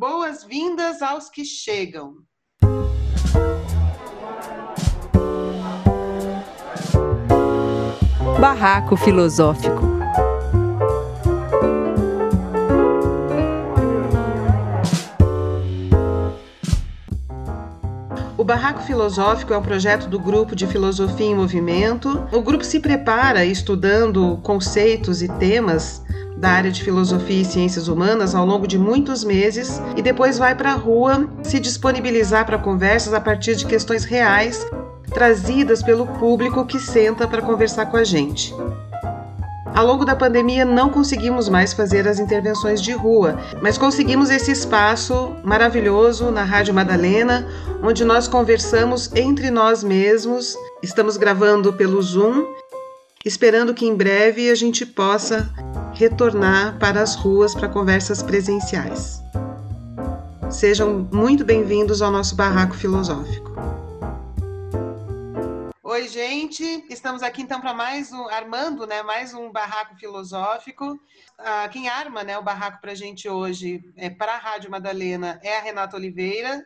Boas-vindas aos que chegam. Barraco Filosófico. O Barraco Filosófico é um projeto do Grupo de Filosofia em Movimento. O grupo se prepara estudando conceitos e temas da área de filosofia e ciências humanas ao longo de muitos meses e depois vai para a rua se disponibilizar para conversas a partir de questões reais trazidas pelo público que senta para conversar com a gente. Ao longo da pandemia não conseguimos mais fazer as intervenções de rua, mas conseguimos esse espaço maravilhoso na Rádio Madalena, onde nós conversamos entre nós mesmos. Estamos gravando pelo Zoom, esperando que em breve a gente possa retornar para as ruas para conversas presenciais. Sejam muito bem-vindos ao nosso barraco filosófico. Oi, gente. Estamos aqui então para mais um armando, né? Mais um barraco filosófico. Ah, quem arma, né, o barraco para a gente hoje é para a Rádio Madalena é a Renata Oliveira.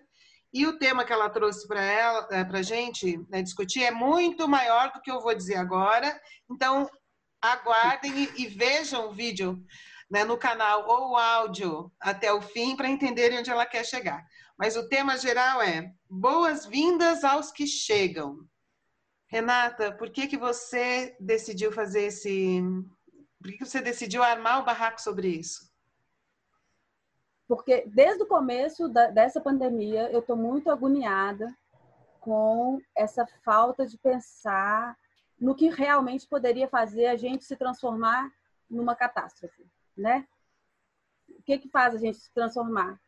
E o tema que ela trouxe para ela, para a gente né, discutir é muito maior do que eu vou dizer agora. Então, aguardem e, vejam o vídeo né, no canal ou o áudio até o fim para entenderem onde ela quer chegar. Mas o tema geral é boas-vindas aos que chegam. Renata, por que, que você decidiu fazer esse. Por que, que você decidiu armar o barraco sobre isso? Porque desde o começo da, dessa pandemia eu estou muito agoniada com essa falta de pensar no que realmente poderia fazer a gente se transformar numa catástrofe, né? O que que faz a gente se transformar?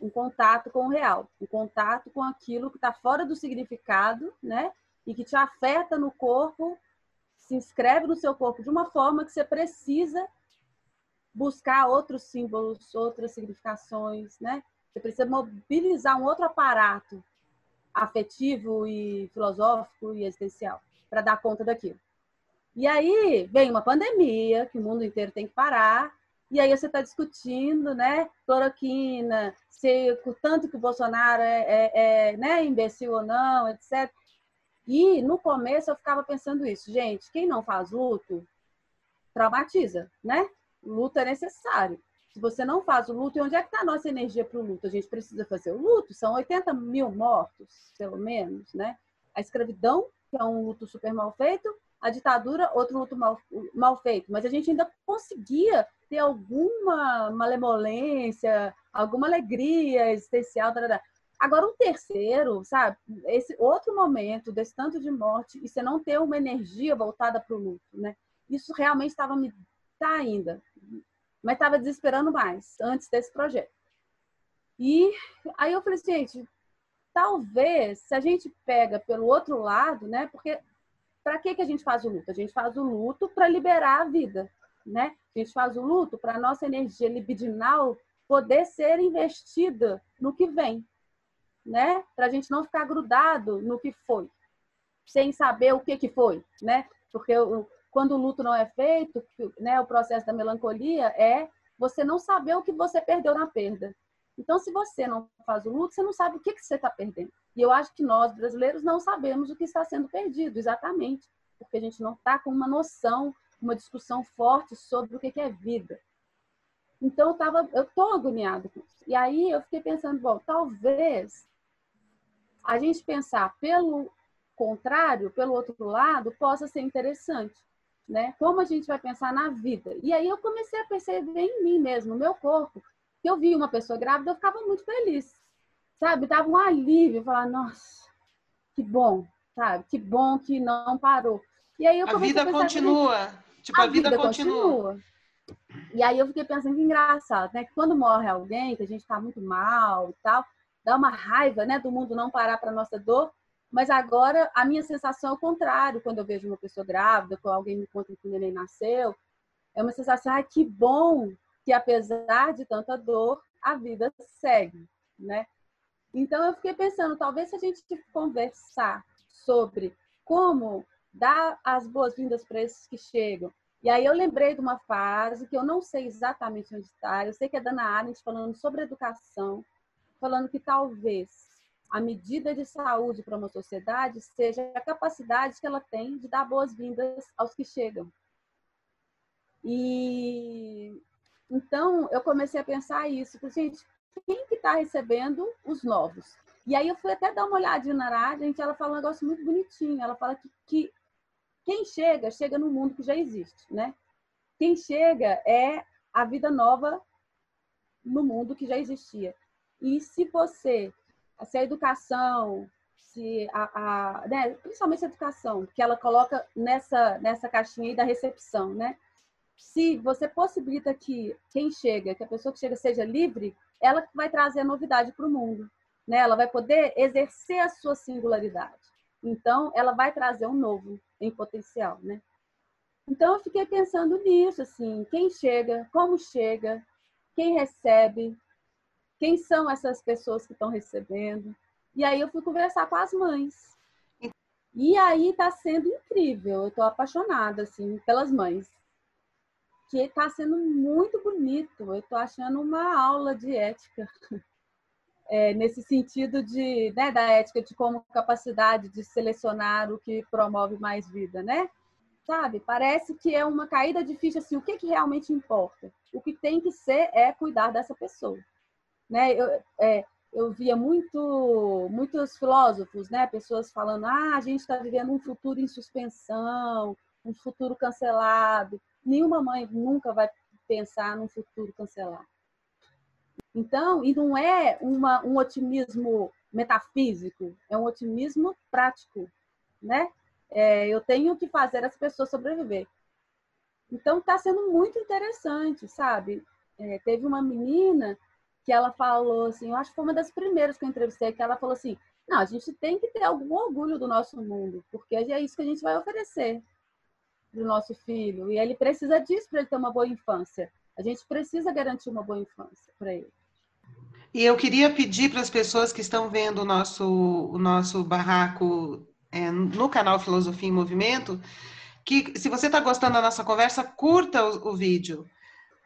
Um contato com o real, um contato com aquilo que está fora do significado, né? E que te afeta no corpo, se inscreve no seu corpo de uma forma que você precisa buscar outros símbolos, outras significações, né? Você precisa mobilizar um outro aparato afetivo e filosófico e existencial para dar conta daquilo. E aí vem uma pandemia, que o mundo inteiro tem que parar, e aí você está discutindo, né, cloroquina, se o tanto que o Bolsonaro é, é, é né, imbecil ou não, etc. E no começo eu ficava pensando isso, gente, quem não faz luto, traumatiza, né? luto é necessário. Se você não faz o luto, e onde é que está a nossa energia para o luto? A gente precisa fazer o luto, são 80 mil mortos, pelo menos, né? A escravidão que é um luto super mal feito, a ditadura, outro luto mal, mal feito. Mas a gente ainda conseguia ter alguma malemolência, alguma alegria existencial. Agora, um terceiro, sabe? Esse outro momento desse tanto de morte e você não ter uma energia voltada para o luto, né? Isso realmente estava me. Tá ainda. Mas estava desesperando mais antes desse projeto. E aí eu falei, gente, talvez, se a gente pega pelo outro lado, né? Porque para que, que a gente faz o luto? A gente faz o luto para liberar a vida, né? A gente faz o luto para a nossa energia libidinal poder ser investida no que vem, né? Para a gente não ficar grudado no que foi, sem saber o que, que foi, né? Porque quando o luto não é feito, né, o processo da melancolia é você não saber o que você perdeu na perda. Então, se você não faz o luto, você não sabe o que, que você está perdendo. E eu acho que nós, brasileiros, não sabemos o que está sendo perdido, exatamente, porque a gente não está com uma noção, uma discussão forte sobre o que, que é vida. Então, eu tava, eu tô agoniada com isso. E aí eu fiquei pensando, bom, talvez a gente pensar pelo contrário, pelo outro lado, possa ser interessante, né? Como a gente vai pensar na vida? E aí eu comecei a perceber em mim mesmo, no meu corpo, que eu via uma pessoa grávida, eu ficava muito feliz. Sabe? Dava um alívio, falar, nossa, que bom, sabe? Que bom que não parou. E aí eu a vida a continua. Tipo, a, a vida, vida continua. continua. E aí eu fiquei pensando que engraçado, né? Que quando morre alguém, que a gente tá muito mal e tal, dá uma raiva, né, do mundo não parar para nossa dor. Mas agora a minha sensação é o contrário, quando eu vejo uma pessoa grávida, quando alguém me conta que o neném nasceu, é uma sensação, ah, que bom que apesar de tanta dor, a vida segue, né? Então eu fiquei pensando, talvez se a gente conversar sobre como dar as boas-vindas para esses que chegam E aí eu lembrei de uma frase que eu não sei exatamente onde está, eu sei que é Dana Arendt falando sobre educação, falando que talvez a medida de saúde para uma sociedade seja a capacidade que ela tem de dar boas-vindas aos que chegam. E então eu comecei a pensar isso, gente, quem que está recebendo os novos? E aí eu fui até dar uma olhadinha na Arendt, ela fala um negócio muito bonitinho, ela fala que, que quem chega, chega no mundo que já existe, né? Quem chega é a vida nova no mundo que já existia. E se você, se a educação, se a, a né, principalmente a educação, que ela coloca nessa nessa caixinha aí da recepção, né? Se você possibilita que quem chega, que a pessoa que chega seja livre, ela vai trazer a novidade para o mundo, né? Ela vai poder exercer a sua singularidade. Então, ela vai trazer um novo em potencial, né? Então, eu fiquei pensando nisso, assim, quem chega, como chega, quem recebe, quem são essas pessoas que estão recebendo. E aí eu fui conversar com as mães. E aí está sendo incrível, eu estou apaixonada, assim, pelas mães. Que está sendo muito bonito, eu estou achando uma aula de ética. é, nesse sentido de, né, da ética de como capacidade de selecionar o que promove mais vida, né? Sabe? Parece que é uma caída de ficha assim, o que, que realmente importa? O que tem que ser é cuidar dessa pessoa, né? Eu, é, eu via muito, muitos filósofos, né? Pessoas falando, ah, a gente está vivendo um futuro em suspensão, um futuro cancelado. Nenhuma mãe nunca vai pensar num futuro cancelado. Então, e não é uma, um otimismo metafísico, é um otimismo prático, né? É, eu tenho que fazer as pessoas sobreviver. Então, está sendo muito interessante, sabe? É, teve uma menina que ela falou assim, eu acho que foi uma das primeiras que eu entrevistei, que ela falou assim, não, a gente tem que ter algum orgulho do nosso mundo, porque é isso que a gente vai oferecer para o nosso filho. E ele precisa disso para ele ter uma boa infância. A gente precisa garantir uma boa infância para ele. E eu queria pedir para as pessoas que estão vendo o nosso, o nosso barraco é, no canal Filosofia em Movimento, que se você está gostando da nossa conversa, curta o, o, vídeo.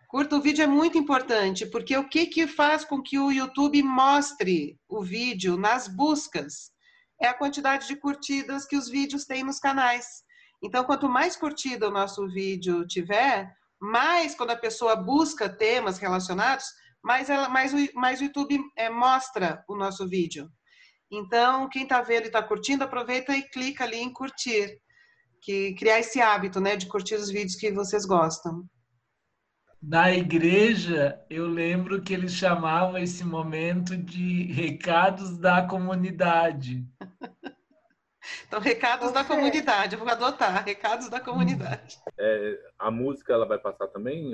Curta o vídeo é muito importante, porque o que, que faz com que o YouTube mostre o vídeo nas buscas é a quantidade de curtidas que os vídeos têm nos canais. Então, quanto mais curtida o nosso vídeo tiver, mais quando a pessoa busca temas relacionados, mais, ela, mais, o, mais o YouTube é, mostra o nosso vídeo. Então, quem está vendo e está curtindo, aproveita e clica ali em curtir, que criar esse hábito, né, de curtir os vídeos que vocês gostam. Na igreja, eu lembro que eles chamavam esse momento de recados da comunidade. Então, recados da comunidade, eu vou adotar, recados da comunidade. É, a música ela vai passar também?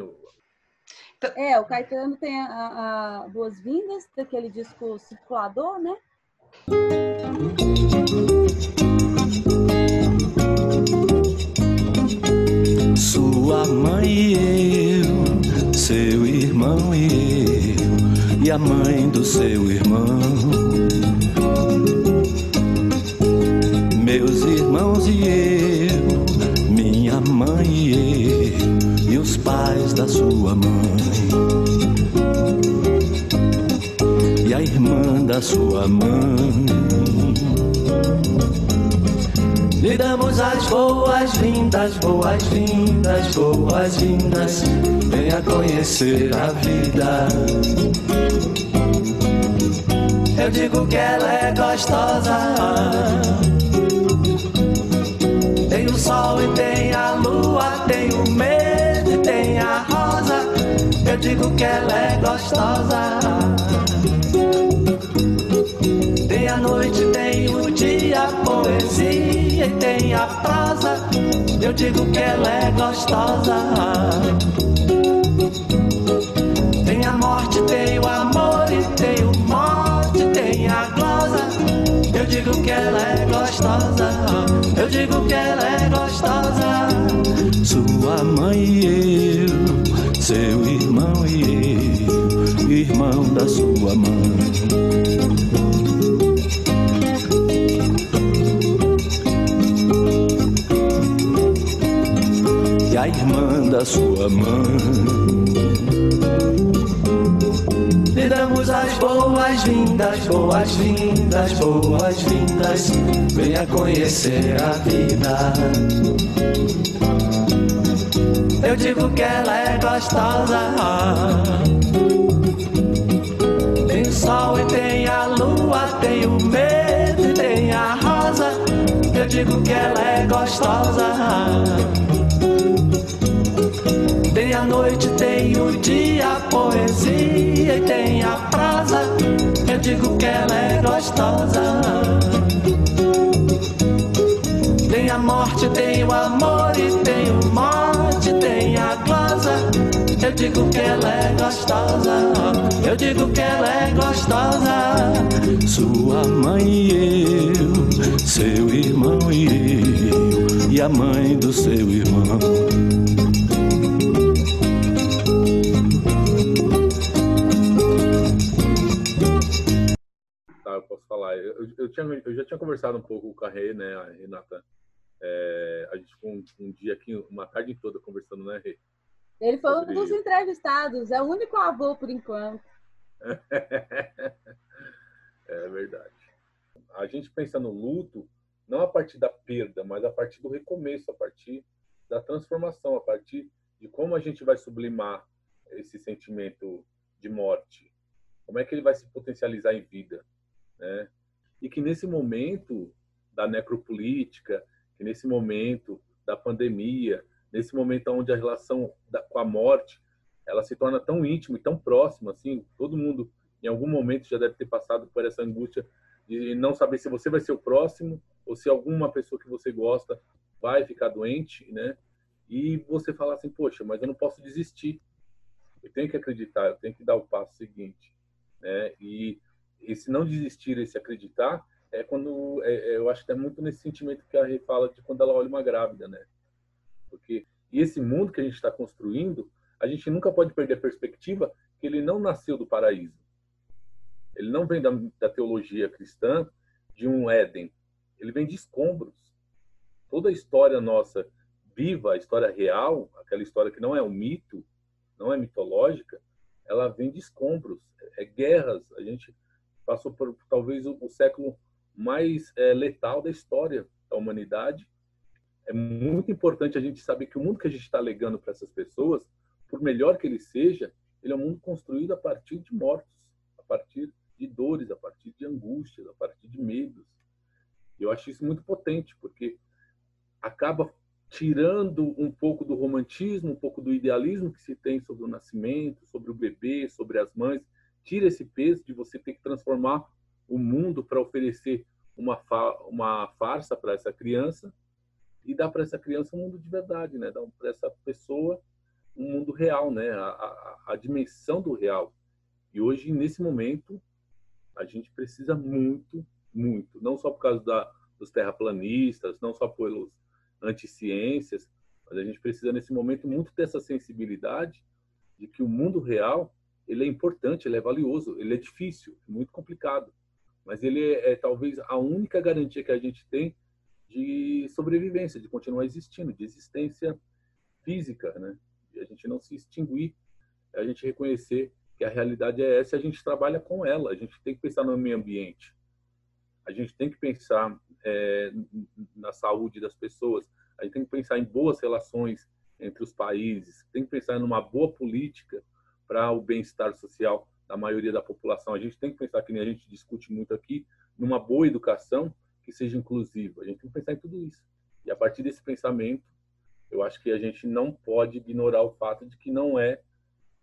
Então... É, o Caetano tem a, a Boas-Vindas, daquele disco circulador, né? Sua mãe e eu, seu irmão e eu, e a mãe do seu irmão. Irmãos e eu, minha mãe e eu, e os pais da sua mãe a irmã da sua mãe. Lhe damos as boas-vindas, boas-vindas, boas-vindas. Venha conhecer a vida. Eu digo que ela é gostosa. Sol e tem a lua, tem o medo e tem a rosa. Eu digo que ela é gostosa. Tem a noite, tem o dia, a poesia e tem a prosa. Eu digo que ela é gostosa. Tem a morte, tem o amor que ela é gostosa. Eu digo que ela é gostosa. Sua mãe e eu, seu irmão e eu, irmão da sua mãe. a irmã da sua mãe. Boas-vindas, boas-vindas, boas-vindas. Venha conhecer a vida. Eu digo que ela é gostosa. Tem o sol e tem a lua, tem o medo e tem a rosa. Eu digo que ela é gostosa. Tem a noite, tem o dia, a poesia e tem a prosa. Eu digo que ela é gostosa. Tem a morte, tem o amor e tem o morte, tem a glosa. Eu digo que ela é gostosa. Eu digo que ela é gostosa. Sua mãe e eu, seu irmão e eu, e a mãe do seu irmão. Falar. Eu, eu, tinha, eu já tinha conversado um pouco com a Rê, né, a Renata. É, a gente ficou um, um dia aqui, uma tarde toda conversando, né, Rê? Ele foi um Sobre- dos entrevistados, é o único avô por enquanto. é verdade. A gente pensa no luto não a partir da perda, mas a partir do recomeço, a partir da transformação, a partir de como a gente vai sublimar esse sentimento de morte, como é que ele vai se potencializar em vida, né? E que nesse momento da necropolítica, que nesse momento da pandemia, nesse momento onde a relação da, com a morte ela se torna tão íntima e tão próxima, assim, todo mundo em algum momento já deve ter passado por essa angústia de não saber se você vai ser o próximo ou se alguma pessoa que você gosta vai ficar doente, né? E você falar assim, poxa, mas eu não posso desistir. Eu tenho que acreditar, eu tenho que dar o passo seguinte, né? E esse não desistir, esse acreditar, é quando é, é, eu acho que é muito nesse sentimento que a Rê fala de quando ela olha uma grávida, né? Porque e esse mundo que a gente está construindo, a gente nunca pode perder a perspectiva que ele não nasceu do paraíso. Ele não vem da, da teologia cristã de um Éden. Ele vem de escombros. Toda a história nossa viva, a história real, aquela história que não é um mito, não é mitológica, ela vem de escombros, é guerras. A gente passou por talvez o, o século mais é, letal da história da humanidade. É muito importante a gente saber que o mundo que a gente está legando para essas pessoas, por melhor que ele seja, ele é um mundo construído a partir de mortos, a partir de dores, a partir de angústias, a partir de medos. Eu acho isso muito potente, porque acaba tirando um pouco do romantismo, um pouco do idealismo que se tem sobre o nascimento, sobre o bebê, sobre as mães, tira esse peso de você ter que transformar o mundo para oferecer uma, fa uma farsa para essa criança e dar para essa criança um mundo de verdade, né? Dar para essa pessoa um mundo real, né? A, a, a dimensão do real. E hoje, nesse momento, a gente precisa muito, muito, não só por causa da, dos terraplanistas, não só pelos anticiências, mas a gente precisa nesse momento muito dessa sensibilidade de que o mundo real ele é importante, ele é valioso, ele é difícil, muito complicado, mas ele é, é talvez a única garantia que a gente tem de sobrevivência, de continuar existindo, de existência física, né? De a gente não se extinguir, a gente reconhecer que a realidade é essa, e a gente trabalha com ela. A gente tem que pensar no meio ambiente, a gente tem que pensar é, na saúde das pessoas, a gente tem que pensar em boas relações entre os países, tem que pensar numa boa política para o bem-estar social da maioria da população. A gente tem que pensar que nem a gente discute muito aqui, numa boa educação que seja inclusiva. A gente tem que pensar em tudo isso. E a partir desse pensamento, eu acho que a gente não pode ignorar o fato de que não é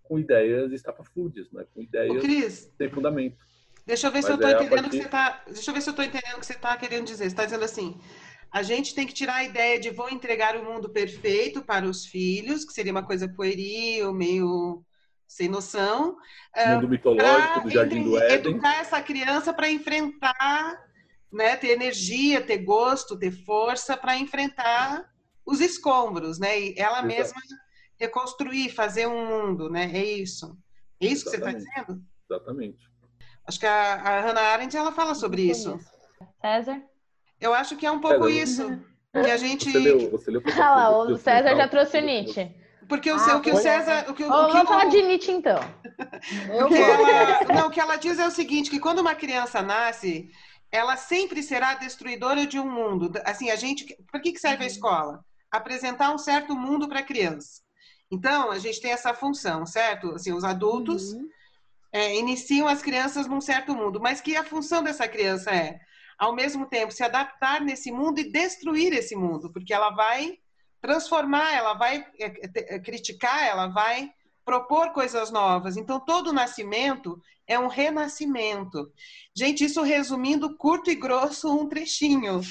com ideias estapafúrdias, não é com Ô, ideias Cris, sem fundamento. deixa eu ver se eu Mas estou é entendendo o que partir- você tá. Deixa eu ver se eu estou entendendo o que você está querendo dizer. Você está dizendo assim. A gente tem que tirar a ideia de vou entregar o mundo perfeito para os filhos, que seria uma coisa pueril, meio sem noção, ah, Mundo mitológico do para Jardim do Éden. educar essa criança para enfrentar, né, ter energia, ter gosto, ter força para enfrentar os escombros, né? E ela Exato. mesma reconstruir, fazer um mundo, né? É isso. É isso que você está Exatamente. dizendo? Exatamente. Acho que a, a Hannah Arendt ela fala sobre isso. César? Eu acho que é um pouco César, isso. E a gente. Você leu, você leu Ah lá, o César já trouxe o Nietzsche. Porque o, Ah, o que o foi. César. O que, o- que vamos falar o- de Nietzsche então. Eu o que ela, não, o que ela diz é o seguinte: que quando uma criança nasce, ela sempre será destruidora de um mundo. Assim, a gente. Para que, que serve a escola? Apresentar um certo mundo para a criança. Então, a gente tem essa função, certo? Assim, os adultos Uhum. é, iniciam as crianças num certo mundo, mas que a função dessa criança é, ao mesmo tempo, se adaptar nesse mundo e destruir esse mundo, porque ela vai transformar, ela vai é, é, é, criticar, ela vai propor coisas novas. Então, todo nascimento é um renascimento. Gente, isso resumindo curto e grosso um trechinho,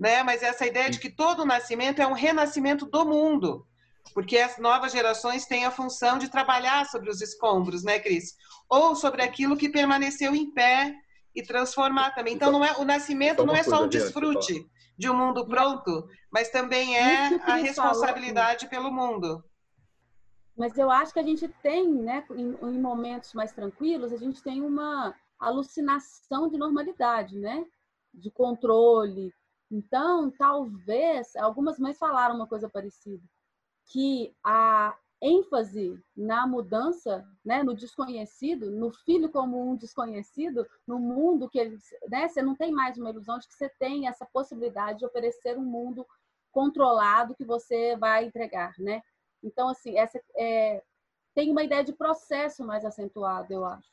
né? Mas essa ideia de que todo nascimento é um renascimento do mundo, porque as novas gerações têm a função de trabalhar sobre os escombros, né, Cris? Ou sobre aquilo que permaneceu em pé e transformar também. Então, não é o nascimento não é só um desfrute de um mundo pronto, mas também é a responsabilidade pelo mundo. Mas eu acho que a gente tem, né, em, em momentos mais tranquilos, a gente tem uma alucinação de normalidade, né? De controle. Então, talvez, algumas mães falaram uma coisa parecida, que a ênfase na mudança, né, no desconhecido, no filho como um desconhecido, no mundo que ele, né, você não tem mais uma ilusão de que você tem essa possibilidade de oferecer um mundo controlado que você vai entregar, né? Então, assim, essa é, tem uma ideia de processo mais acentuada, eu acho,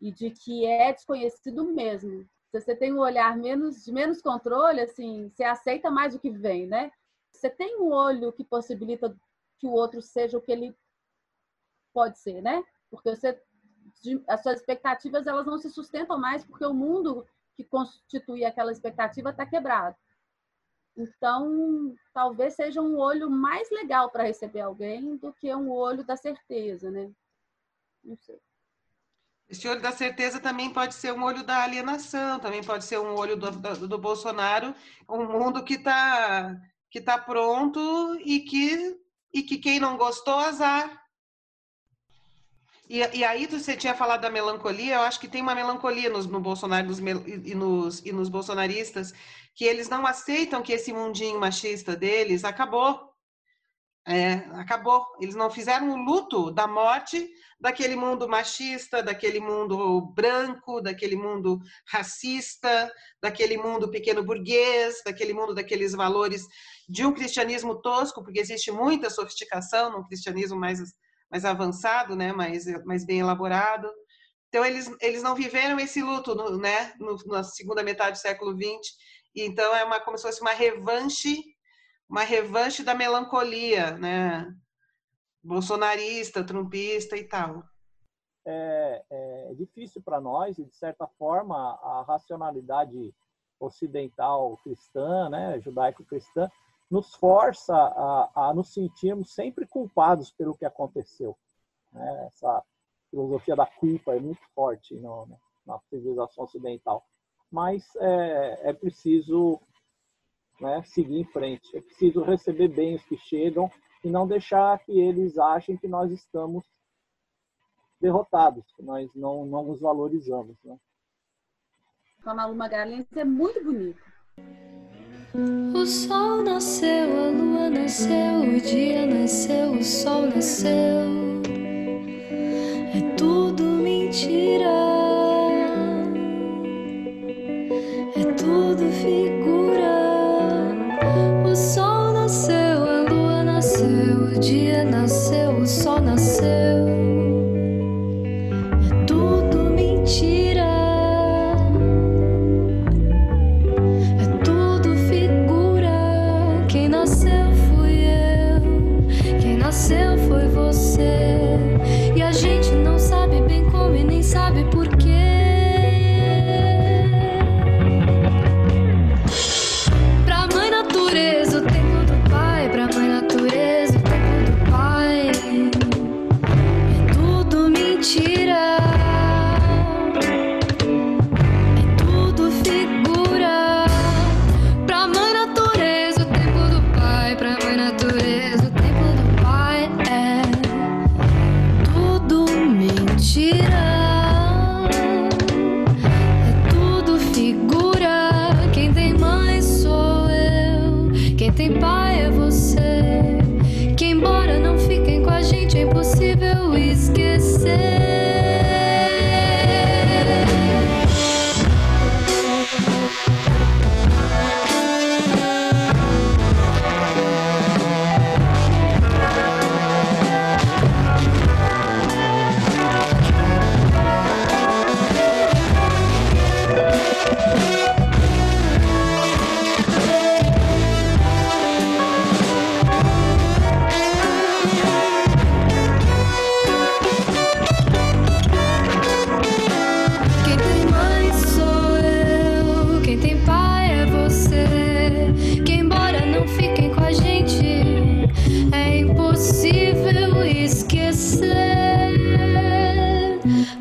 e de que é desconhecido mesmo. Se você tem um olhar menos de menos controle, assim, você aceita mais o que vem, né? Você tem um olho que possibilita que o outro seja o que ele pode ser, né? Porque você as suas expectativas elas não se sustentam mais porque o mundo que constitui aquela expectativa está quebrado. Então, talvez seja um olho mais legal para receber alguém do que um olho da certeza, né? Não sei. Esse olho da certeza também pode ser um olho da alienação, também pode ser um olho do, do, do Bolsonaro, um mundo que está que tá pronto e que, e que quem não gostou, azar. E, e aí você tinha falado da melancolia, eu acho que tem uma melancolia nos, no Bolsonaro nos e, nos, e nos bolsonaristas, que eles não aceitam que esse mundinho machista deles acabou. É, acabou. Eles não fizeram o luto da morte daquele mundo machista, daquele mundo branco, daquele mundo racista, daquele mundo pequeno burguês, daquele mundo daqueles valores de um cristianismo tosco, porque existe muita sofisticação num cristianismo mais, mais avançado, né, mais, mais bem elaborado. Então, eles, eles não viveram esse luto no, né, no, na segunda metade do século XX, então é uma, como se fosse uma revanche uma revanche da melancolia, né? Bolsonarista, trumpista e tal. é, é difícil para nós e de certa forma a racionalidade ocidental cristã, né, judaico-cristã, nos força a, a nos sentirmos sempre culpados pelo que aconteceu. Né? Essa filosofia da culpa é muito forte no, na civilização ocidental. Mas é, é preciso né, seguir em frente. É preciso receber bem os que chegam e não deixar que eles achem que nós estamos derrotados, que nós não, não os valorizamos. Né? Com a Malu Magalhães é muito bonito. O sol nasceu, a lua nasceu, o dia nasceu, o sol nasceu. É tudo mentira. É tudo figura.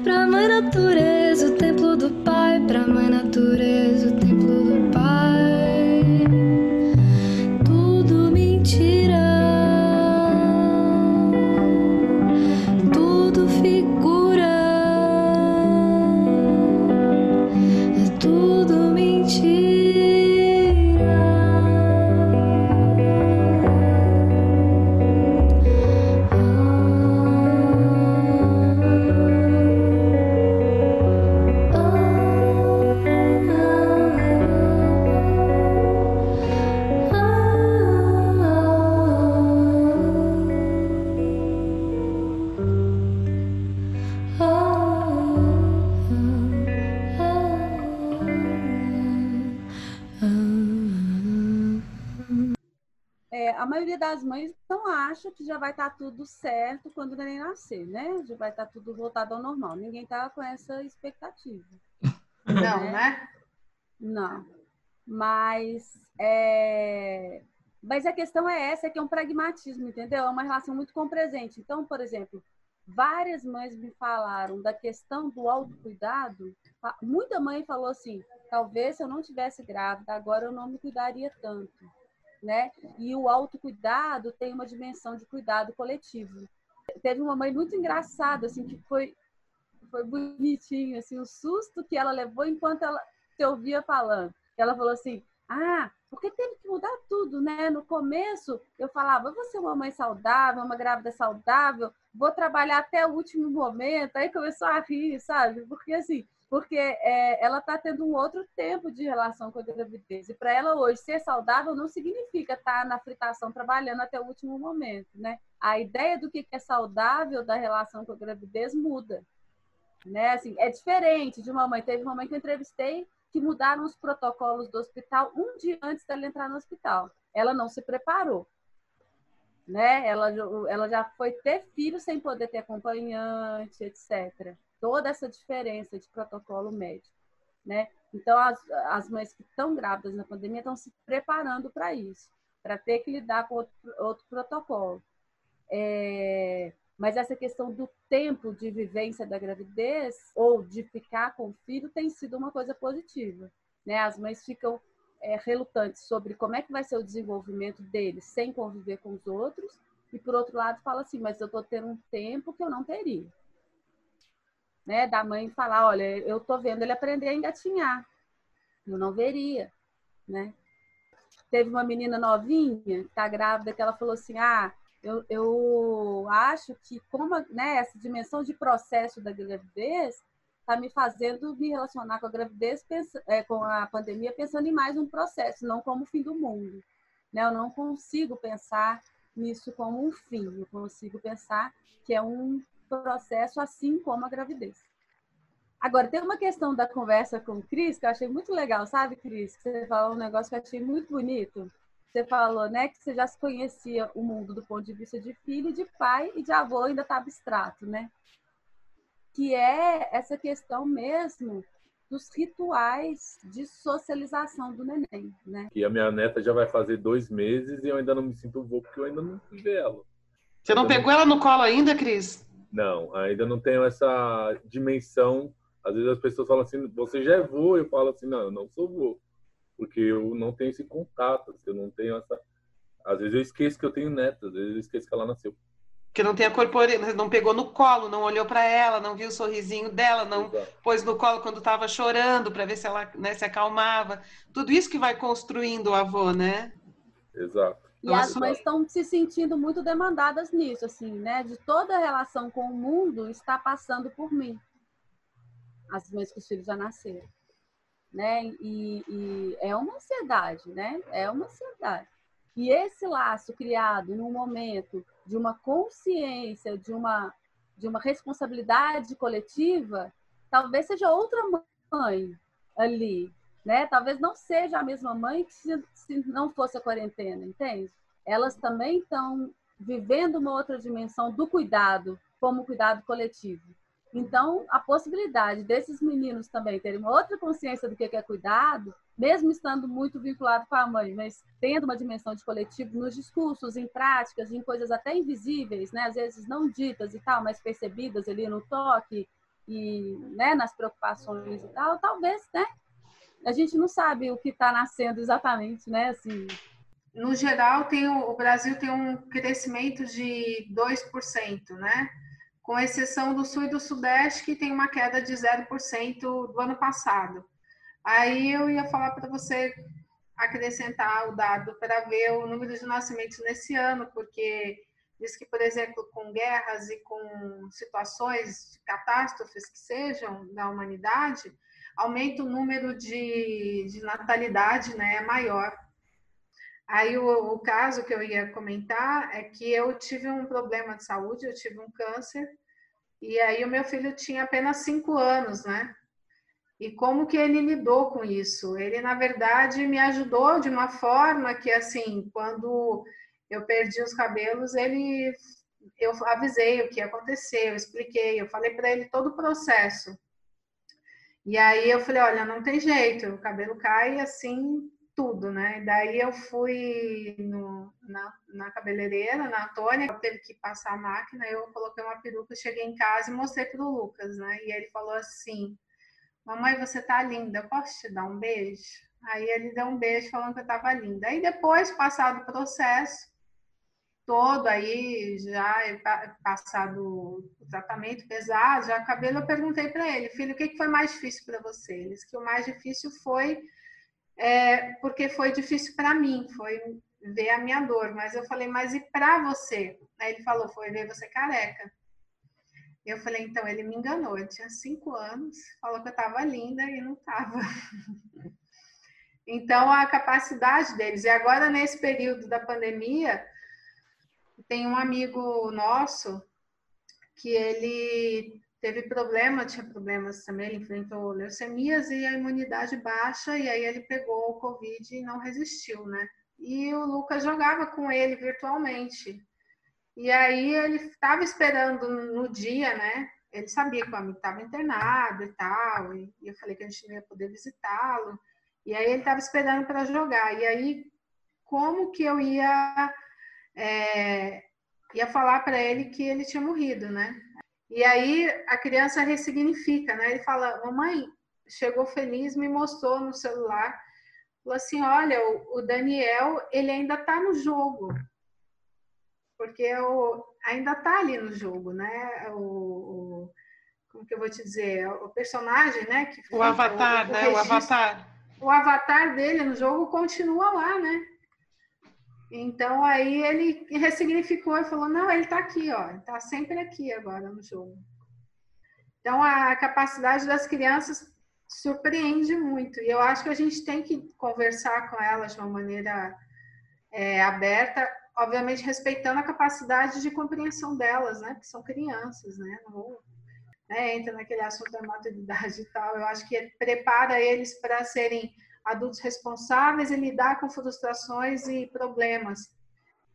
pra mãe natureza. Acha que já vai estar tá tudo certo quando o neném nascer, né? Já vai estar tá tudo voltado ao normal. Ninguém tá com essa expectativa. Não, né? né? Não. Mas, é... Mas a questão é essa, é que é um pragmatismo, entendeu? É uma relação muito com o presente. Então, por exemplo, várias mães me falaram da questão do autocuidado. Muita mãe falou assim, talvez se eu não tivesse grávida, agora eu não me cuidaria tanto né? E o autocuidado tem uma dimensão de cuidado coletivo. Teve uma mãe muito engraçada, assim, que foi foi bonitinho, assim, o susto que ela levou enquanto ela te ouvia falando. Ela falou assim: "Ah, porque teve que mudar tudo, né? No começo eu falava, vou ser uma mãe saudável, uma grávida saudável, vou trabalhar até o último momento". Aí começou a rir, sabe? Porque assim, porque é, ela está tendo um outro tempo de relação com a gravidez. E para ela hoje ser saudável não significa estar tá na fritação trabalhando até o último momento, né? A ideia do que é saudável da relação com a gravidez muda, né? Assim, é diferente de uma mãe. Teve uma mãe que eu entrevistei que mudaram os protocolos do hospital um dia antes dela entrar no hospital. Ela não se preparou. Né? Ela, ela já foi ter filho sem poder ter acompanhante, etc toda essa diferença de protocolo médico, né? Então, as, as mães que estão grávidas na pandemia estão se preparando para isso, para ter que lidar com outro, outro protocolo. É, mas essa questão do tempo de vivência da gravidez ou de ficar com o filho tem sido uma coisa positiva. Né? As mães ficam é, relutantes sobre como é que vai ser o desenvolvimento deles sem conviver com os outros, e por outro lado fala assim, mas eu estou tendo um tempo que eu não teria né, da mãe falar, olha, eu tô vendo ele aprender a engatinhar. Eu não veria, né? Teve uma menina novinha, tá grávida, que ela falou assim, ah, eu, eu acho que como né, essa dimensão de processo da gravidez está me fazendo me relacionar com a gravidez, é, com a pandemia, pensando em mais um processo, não como o fim do mundo. Né? Eu não consigo pensar nisso como um fim, eu consigo pensar que é um processo, assim como a gravidez. Agora, tem uma questão da conversa com o Cris que eu achei muito legal, sabe, Cris? Você falou um negócio que eu achei muito bonito. Você falou, né, que você já se conhecia o mundo do ponto de vista de filho, de pai e de avô, ainda está abstrato, né? Que é essa questão mesmo dos rituais de socialização do neném, né? Que a minha neta já vai fazer dois meses e eu ainda não me sinto vô porque eu ainda não fui ver ela. Você não pegou ela no colo ainda, Cris? Não, ainda não tenho essa dimensão. Às vezes as pessoas falam assim, você já é vô? Eu falo assim, não, eu não sou vô. Porque eu não tenho esse contato, eu não tenho essa... Às vezes eu esqueço que eu tenho neta, às vezes eu esqueço que ela nasceu. Que não tem a corpore... não pegou no colo, não olhou para ela, não viu o sorrisinho dela, não Exato. pôs no colo quando estava chorando para ver se ela né, se acalmava. Tudo isso que vai construindo o avô, né? Exato. E Nossa. as mães estão se sentindo muito demandadas nisso, assim, né? De toda a relação com o mundo está passando por mim. As mães que os filhos já nasceram. Né? E, e é uma ansiedade, né? É uma ansiedade. E esse laço criado num momento de uma consciência, de uma, de uma responsabilidade coletiva, talvez seja outra mãe ali, né? Talvez não seja a mesma mãe que se, se não fosse a quarentena, entende? Elas também estão vivendo uma outra dimensão do cuidado, como cuidado coletivo. Então, a possibilidade desses meninos também terem uma outra consciência do que é cuidado, mesmo estando muito vinculado com a mãe, mas tendo uma dimensão de coletivo nos discursos, em práticas, em coisas até invisíveis, né? às vezes não ditas e tal, mas percebidas ali no toque e né, nas preocupações e tal, talvez, né? A gente não sabe o que está nascendo exatamente, né? Assim. No geral, tem o, o Brasil tem um crescimento de 2%, né? Com exceção do Sul e do Sudeste, que tem uma queda de 0% do ano passado. Aí eu ia falar para você acrescentar o dado para ver o número de nascimentos nesse ano, porque diz que, por exemplo, com guerras e com situações catástrofes que sejam da humanidade, aumenta o número de, de natalidade, né, é maior. Aí o, o, caso que eu ia comentar é que eu tive um problema de saúde, eu tive um câncer, e aí o meu filho tinha apenas cinco anos, né? E como que ele lidou com isso? Ele, na verdade, me ajudou de uma forma que, assim, quando eu perdi os cabelos, ele eu avisei o que ia acontecer, eu expliquei, eu falei para ele todo o processo. E aí eu falei, olha, não tem jeito, o cabelo cai assim tudo, né? Daí eu fui no, na, na cabeleireira, na Antônia, teve que passar a máquina, eu coloquei uma peruca, cheguei em casa e mostrei pro Lucas, né? E ele falou assim, mamãe, você tá linda, posso te dar um beijo? Aí ele deu um beijo falando que eu tava linda. Aí depois, passado o processo, todo aí, já passado o tratamento pesado, já cabelo, eu perguntei para ele, filho, o que foi mais difícil para você? Ele disse que o mais difícil foi é, porque foi difícil para mim, foi ver a minha dor. Mas eu falei, mas e para você? Aí ele falou, foi ver você careca. Eu falei, então ele me enganou. Eu tinha cinco anos, falou que eu estava linda e não estava. então a capacidade deles. E agora nesse período da pandemia, tem um amigo nosso que ele teve problema, tinha problemas também, ele enfrentou leucemias e a imunidade baixa, e aí ele pegou o Covid e não resistiu, né? E o Lucas jogava com ele virtualmente. E aí ele estava esperando no dia, né? Ele sabia que o amigo estava internado e tal, e eu falei que a gente não ia poder visitá-lo. E aí ele estava esperando para jogar. E aí, como que eu ia é, ia falar para ele que ele tinha morrido, né? E aí a criança ressignifica, né? Ele fala: "Mamãe, chegou feliz, me mostrou no celular, falou assim: olha, o, Daniel ele ainda está no jogo, porque o, ainda está ali no jogo, né? O, o, como que eu vou te dizer? O personagem, né? Que o avatar, o, né? O avatar. O avatar dele no jogo continua lá, né? Então aí ele ressignificou e falou: não, ele está aqui, ó, está sempre aqui agora no jogo. Então a capacidade das crianças surpreende muito e eu acho que a gente tem que conversar com elas de uma maneira é, aberta, obviamente respeitando a capacidade de compreensão delas, né? Porque são crianças, né? Não, né? Entra naquele assunto da maturidade e tal. Eu acho que prepara eles para serem adultos responsáveis e lidar com frustrações e problemas.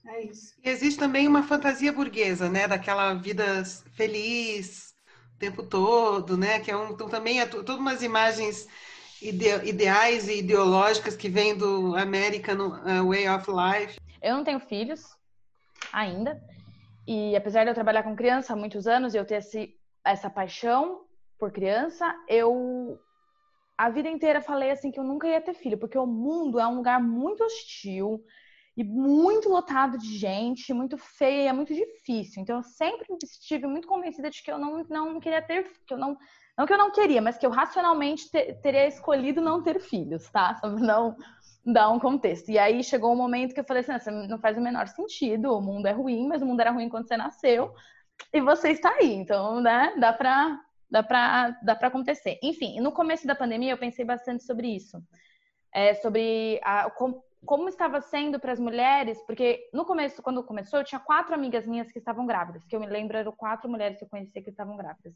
É isso. E existe também uma fantasia burguesa, né? Daquela vida feliz o tempo todo, né? Que é um, então, também é todas umas imagens ide, ideais e ideológicas que vêm do American uh, Way of Life. Eu não tenho filhos ainda. E apesar de eu trabalhar com criança há muitos anos e eu ter esse, essa paixão por criança, eu a vida inteira falei assim que eu nunca ia ter filho, porque o mundo é um lugar muito hostil e muito lotado de gente, muito feia, muito difícil. Então eu sempre estive muito convencida de que eu não, não queria ter, que eu não, não que eu não queria, mas que eu racionalmente ter, teria escolhido não ter filhos, tá? Só não dar um contexto. E aí chegou um momento que eu falei assim, não faz o menor sentido, o mundo é ruim, mas o mundo era ruim quando você nasceu, e você está aí. Então, né, dá pra dá para dá para acontecer. Enfim, no começo da pandemia eu pensei bastante sobre isso, é, sobre a, como, como estava sendo para as mulheres, porque no começo, quando começou, eu tinha quatro amigas minhas que estavam grávidas, que eu me lembro eram quatro mulheres que eu conhecia que estavam grávidas.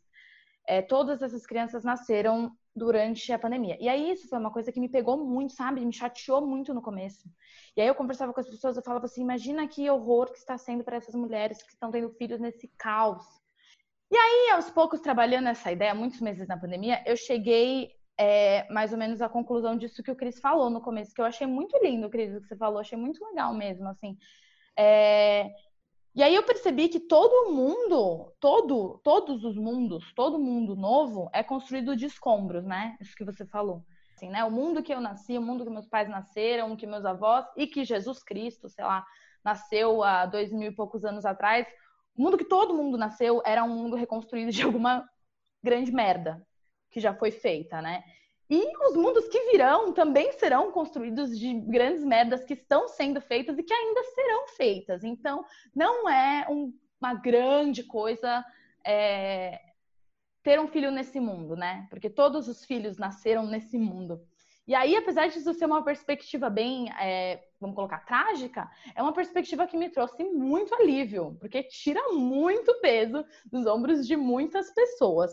É, todas essas crianças nasceram durante a pandemia. E aí isso foi uma coisa que me pegou muito, sabe? Me chateou muito no começo. E aí eu conversava com as pessoas, eu falava assim, imagina que horror que está sendo para essas mulheres que estão tendo filhos nesse caos e aí, aos poucos, trabalhando essa ideia, muitos meses na pandemia, eu cheguei é, mais ou menos à conclusão disso que o Cris falou no começo, que eu achei muito lindo, Cris, o que você falou, achei muito legal mesmo, assim. É... E aí eu percebi que todo mundo, todo, todos os mundos, todo mundo novo é construído de escombros, né? Isso que você falou. Assim, né? O mundo que eu nasci, o mundo que meus pais nasceram, que meus avós e que Jesus Cristo, sei lá, nasceu há dois mil e poucos anos atrás, o mundo que todo mundo nasceu era um mundo reconstruído de alguma grande merda que já foi feita, né? E os mundos que virão também serão construídos de grandes merdas que estão sendo feitas e que ainda serão feitas. Então, não é um, uma grande coisa é, ter um filho nesse mundo, né? Porque todos os filhos nasceram nesse mundo. E aí, apesar disso ser uma perspectiva bem, é, vamos colocar, trágica, é uma perspectiva que me trouxe muito alívio, porque tira muito peso dos ombros de muitas pessoas.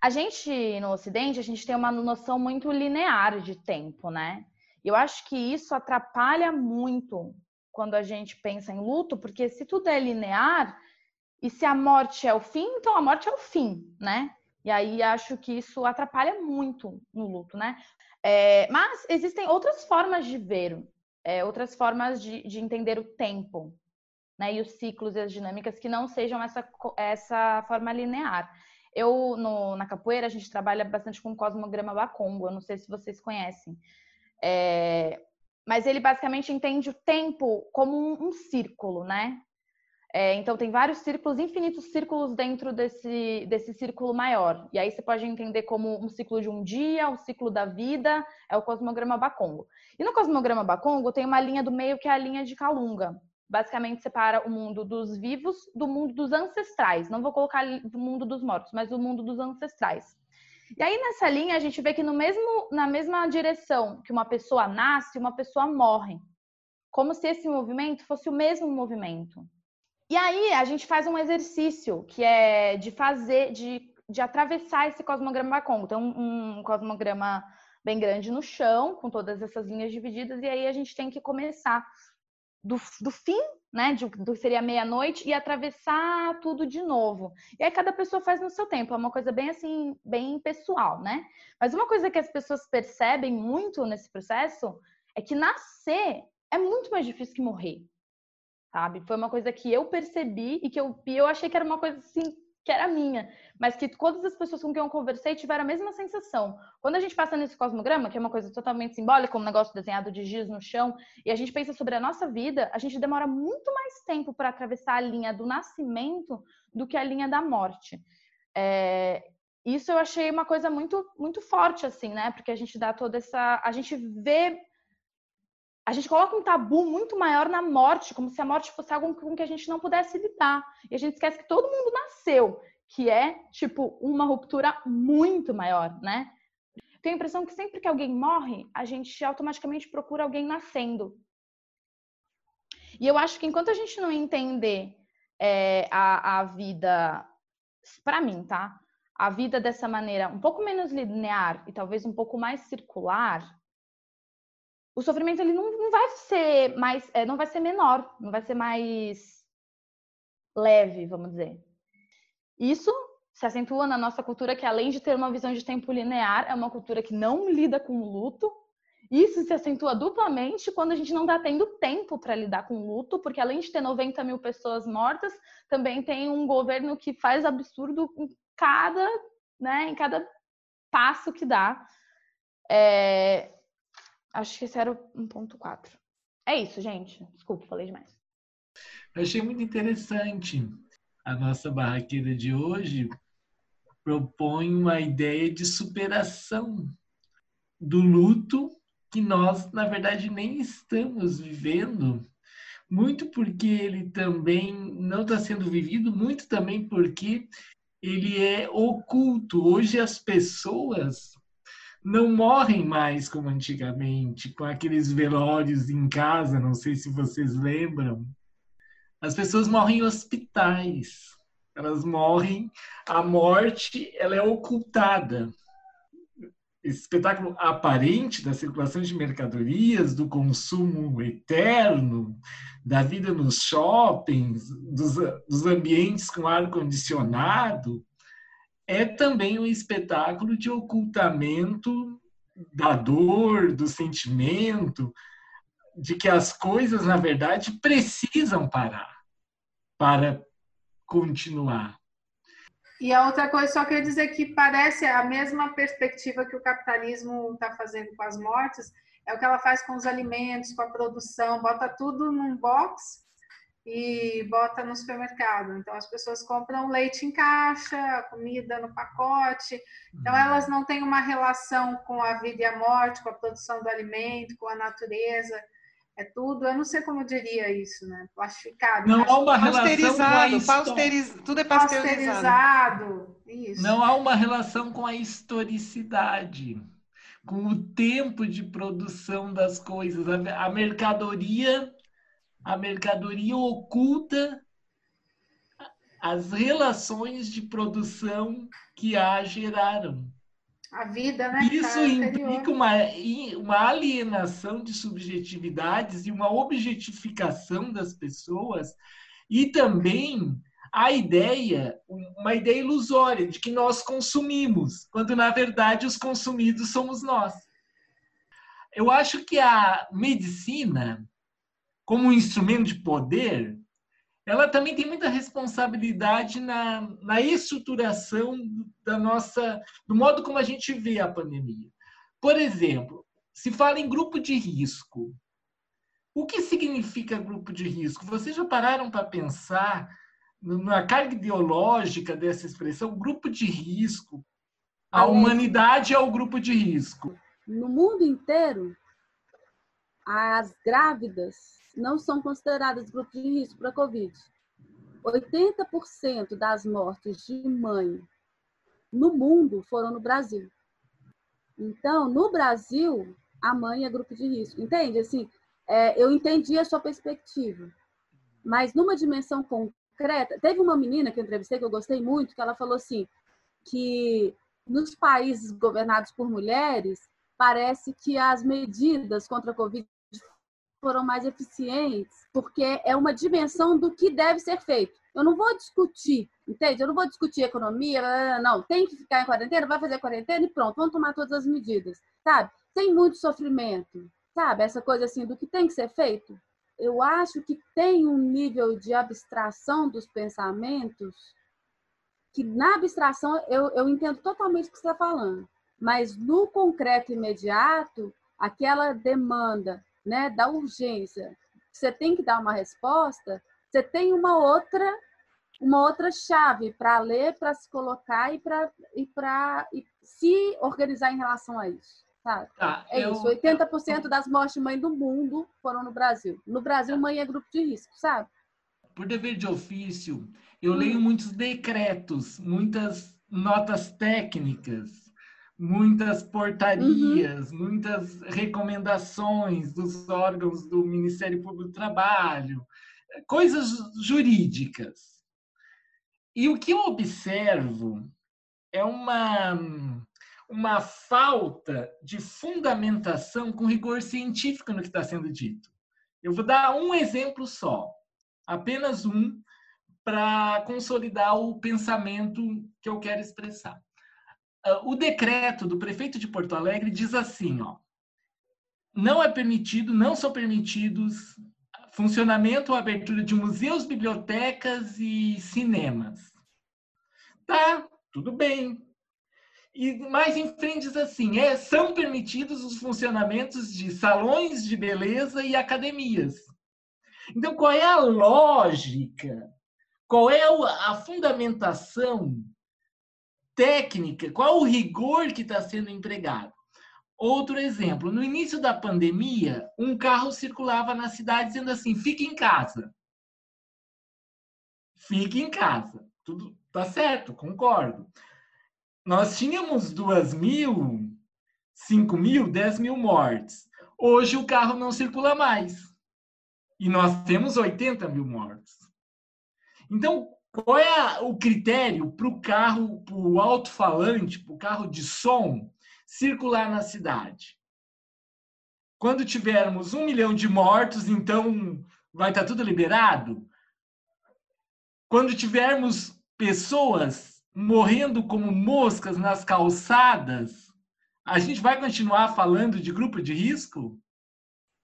A gente, no Ocidente, a gente tem uma noção muito linear de tempo, né? Eu acho que isso atrapalha muito quando a gente pensa em luto, porque se tudo é linear e se a morte é o fim, então a morte é o fim, né? E aí acho que isso atrapalha muito no luto, né? É, mas existem outras formas de ver, é, outras formas de, de entender o tempo, né? E os ciclos e as dinâmicas que não sejam essa, essa forma linear. Eu, no, na capoeira, a gente trabalha bastante com o cosmograma Bakongo, eu não sei se vocês conhecem. É, mas ele basicamente entende o tempo como um, um círculo, né? É, então, tem vários círculos, infinitos círculos dentro desse, desse círculo maior. E aí você pode entender como um ciclo de um dia, um ciclo da vida, é o cosmograma Bakongo. E no cosmograma Bakongo tem uma linha do meio que é a linha de Kalunga. Basicamente separa o mundo dos vivos do mundo dos ancestrais. Não vou colocar do mundo dos mortos, mas o mundo dos ancestrais. E aí nessa linha a gente vê que no mesmo, na mesma direção que uma pessoa nasce, uma pessoa morre. Como se esse movimento fosse o mesmo movimento. E aí a gente faz um exercício que é de fazer, de, de atravessar esse cosmograma Bakongo. Então, um, um cosmograma bem grande no chão, com todas essas linhas divididas, e aí a gente tem que começar do, do fim, né? De, do, seria meia-noite, e atravessar tudo de novo. E aí cada pessoa faz no seu tempo, é uma coisa bem assim, bem pessoal, né? Mas uma coisa que as pessoas percebem muito nesse processo é que nascer é muito mais difícil que morrer sabe? Foi uma coisa que eu percebi e que eu, e eu achei que era uma coisa assim que era minha, mas que todas as pessoas com quem eu conversei tiveram a mesma sensação. Quando a gente passa nesse cosmograma, que é uma coisa totalmente simbólica, um negócio desenhado de giz no chão, e a gente pensa sobre a nossa vida, a gente demora muito mais tempo para atravessar a linha do nascimento do que a linha da morte. É, isso eu achei uma coisa muito muito forte assim, né? Porque a gente dá toda essa, a gente vê a gente coloca um tabu muito maior na morte, como se a morte fosse algo com que a gente não pudesse lidar. E a gente esquece que todo mundo nasceu, que é, tipo, uma ruptura muito maior, né? Tenho a impressão que sempre que alguém morre, a gente automaticamente procura alguém nascendo. E eu acho que enquanto a gente não entender é, a, a vida, para mim, tá? A vida dessa maneira um pouco menos linear e talvez um pouco mais circular, o sofrimento ele não, não vai ser mais, é, não vai ser menor, não vai ser mais leve, vamos dizer. Isso se acentua na nossa cultura que além de ter uma visão de tempo linear, é uma cultura que não lida com o luto. Isso se acentua duplamente quando a gente não está tendo tempo para lidar com o luto, porque além de ter 90 mil pessoas mortas, também tem um governo que faz absurdo em cada, né, em cada passo que dá. É, Acho que esse era o 1.4. É isso, gente. Desculpa, falei demais. Eu achei muito interessante. A nossa barraqueira de hoje propõe uma ideia de superação do luto que nós, na verdade, nem estamos vivendo, muito porque ele também não está sendo vivido, muito também porque ele é oculto. Hoje as pessoas não morrem mais como antigamente, com aqueles velórios em casa, não sei se vocês lembram. As pessoas morrem em hospitais. Elas morrem, a morte ela é ocultada. Esse espetáculo aparente da circulação de mercadorias, do consumo eterno, da vida nos shoppings, dos, dos ambientes com ar condicionado, é também um espetáculo de ocultamento da dor, do sentimento, de que as coisas, na verdade, precisam parar para continuar. E a outra coisa, só queria dizer que parece a mesma perspectiva que o capitalismo está fazendo com as mortes, é o que ela faz com os alimentos, com a produção, bota tudo num box e bota no supermercado. Então as pessoas compram leite em caixa, comida no pacote. Então uhum. elas não têm uma relação com a vida e a morte, com a produção do alimento, com a natureza. É tudo, eu não sei como eu diria isso, né? Plastificado. Não há uma relação pasteuriz... tudo é pasteurizado. pasteurizado. Isso. Não há uma relação com a historicidade, com o tempo de produção das coisas. A mercadoria a mercadoria oculta as relações de produção que a geraram. A vida, né? Isso tá implica uma, uma alienação de subjetividades e uma objetificação das pessoas e também a ideia, uma ideia ilusória de que nós consumimos, quando na verdade os consumidos somos nós. Eu acho que a medicina, como um instrumento de poder, ela também tem muita responsabilidade na, na estruturação da nossa, do modo como a gente vê a pandemia. Por exemplo, se fala em grupo de risco. O que significa grupo de risco? Vocês já pararam para pensar na carga ideológica dessa expressão, grupo de risco? A humanidade é o grupo de risco. No mundo inteiro, as grávidas não são consideradas grupo de risco para Covid. 80% das mortes de mãe no mundo foram no Brasil. Então, no Brasil, a mãe é grupo de risco. Entende? Assim, é, eu entendi a sua perspectiva. Mas numa dimensão concreta, teve uma menina que eu entrevistei que eu gostei muito, que ela falou assim, que nos países governados por mulheres, parece que as medidas contra a Covid foram mais eficientes, porque é uma dimensão do que deve ser feito. Eu não vou discutir, entende? Eu não vou discutir economia, não, tem que ficar em quarentena, vai fazer quarentena e pronto, vamos tomar todas as medidas, sabe? Tem muito sofrimento, sabe? Essa coisa assim do que tem que ser feito. Eu acho que tem um nível de abstração dos pensamentos que na abstração eu, eu entendo totalmente o que você está falando, mas no concreto imediato, aquela demanda né, da urgência, você tem que dar uma resposta, você tem uma outra uma outra chave para ler, para se colocar e para e para se organizar em relação a isso. Sabe? Tá, é eu- isso. 80% das mortes de mãe do mundo foram no Brasil. No Brasil, mãe é grupo de risco, sabe? Por dever de ofício, eu Hum. leio muitos decretos, muitas notas técnicas, muitas portarias, muitas recomendações dos órgãos do Ministério Público do Trabalho, coisas jurídicas. E o que eu observo é uma, uma falta de fundamentação com rigor científico no que está sendo dito. Eu vou dar um exemplo só, apenas um, para consolidar o pensamento que eu quero expressar. Ah, O decreto do prefeito de Porto Alegre diz assim, ó, não é permitido, não são permitidos funcionamento ou abertura de museus, bibliotecas e cinemas. Tá, tudo bem. E mais em frente diz assim, é, são permitidos os funcionamentos de salões de beleza e academias. Então, qual é a lógica? Qual é a fundamentação técnica? Qual o rigor que está sendo empregado? Outro exemplo, no início da pandemia, um carro circulava na cidade dizendo assim: fique em casa. Fique em casa. Tudo tá certo, concordo. Nós tínhamos duas mil, cinco mil, dez mil mortes. Hoje o carro não circula mais. E nós temos 80 mil mortes. Então, qual é o critério para o carro, para o alto-falante, para o carro de som, circular na cidade? Quando tivermos um milhão de mortos, então vai estar tudo liberado? Quando tivermos pessoas morrendo como moscas nas calçadas, a gente vai continuar falando de grupo de risco?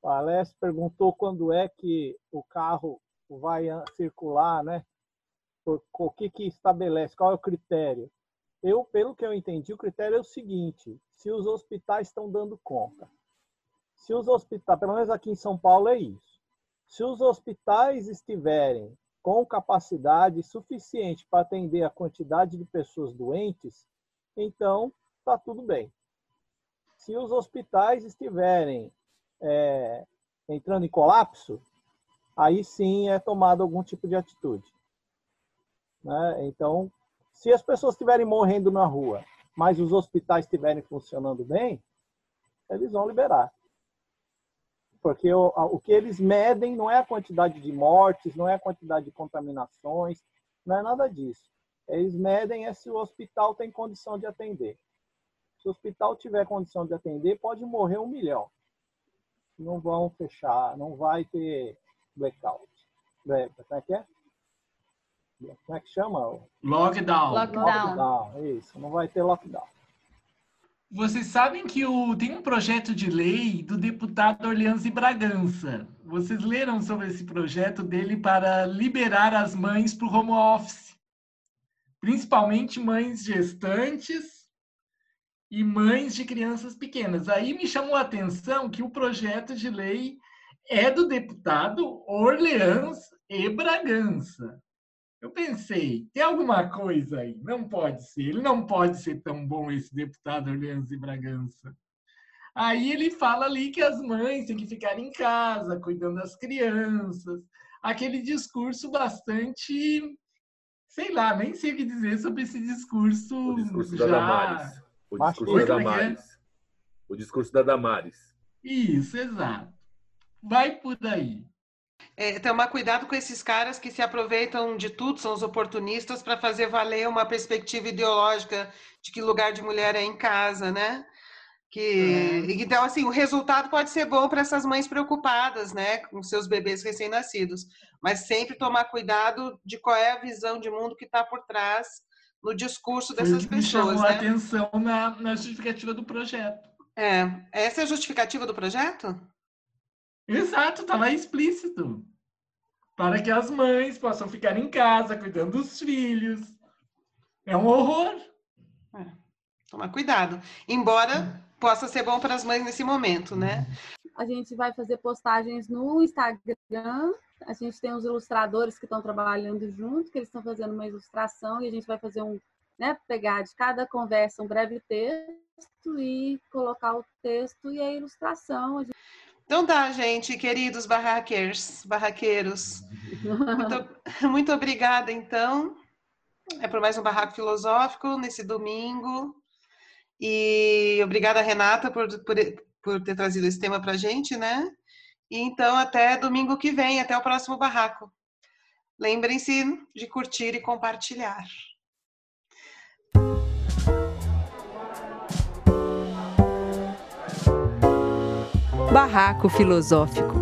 O Alessio perguntou quando é que o carro vai circular, né? O que, que estabelece, qual é o critério? Eu, pelo que eu entendi, o critério é o seguinte: se os hospitais estão dando conta. Se os hospitais, pelo menos aqui em São Paulo é isso. Se os hospitais estiverem com capacidade suficiente para atender a quantidade de pessoas doentes, então está tudo bem. Se os hospitais estiverem é, entrando em colapso, aí sim é tomado algum tipo de atitude. Né? Então, se as pessoas estiverem morrendo na rua, mas os hospitais estiverem funcionando bem, eles vão liberar. Porque o, o que eles medem não é a quantidade de mortes, não é a quantidade de contaminações, não é nada disso. Eles medem é se o hospital tem condição de atender. Se o hospital tiver condição de atender, pode morrer um milhão. Não vão fechar, não vai ter blackout. Como é que é? Como é que chama? Lockdown. Lockdown. Lockdown, isso. Não vai ter lockdown. Vocês sabem que o, tem um projeto de lei do deputado Orleans e Bragança. Vocês leram sobre esse projeto dele para liberar as mães para o home office, principalmente mães gestantes e mães de crianças pequenas. Aí me chamou a atenção que o projeto de lei é do deputado Orleans e Bragança. Eu pensei, tem alguma coisa aí? Não pode ser. Ele não pode ser tão bom, esse deputado Orleans e Bragança. Aí ele fala ali que as mães têm que ficar em casa, cuidando das crianças. Aquele discurso bastante. Sei lá, nem sei o que dizer sobre esse discurso. O discurso já... da Damares. O discurso da é? Damares. O discurso da Damares. Isso, exato. Vai por aí. É, tomar cuidado com esses caras que se aproveitam de tudo, são os oportunistas, para fazer valer uma perspectiva ideológica de que lugar de mulher é em casa, né? Que, Então, assim, o resultado pode ser bom para essas mães preocupadas, né, com seus bebês recém-nascidos, mas sempre tomar cuidado de qual é a visão de mundo que está por trás no discurso Foi dessas que me chamou pessoas, a né? atenção na, na justificativa do projeto. É, essa é a justificativa do projeto? Exato, tá lá explícito. Para que as mães possam ficar em casa cuidando dos filhos. É um horror. Tomar cuidado. Embora possa ser bom para as mães nesse momento, né? A gente vai fazer postagens no Instagram. A gente tem os ilustradores que estão trabalhando junto, que eles estão fazendo uma ilustração e a gente vai fazer um, né, pegar de cada conversa um breve texto e colocar o texto e a ilustração. A gente... Então tá, gente, queridos barraqueiros, barraqueiros. Muito, muito obrigada, então. É por mais um Barraco Filosófico nesse domingo. E obrigada, Renata, por, por, por ter trazido esse tema para a gente, né? E então, até domingo que vem, até o próximo Barraco. Lembrem-se de curtir e compartilhar. Barraco Filosófico.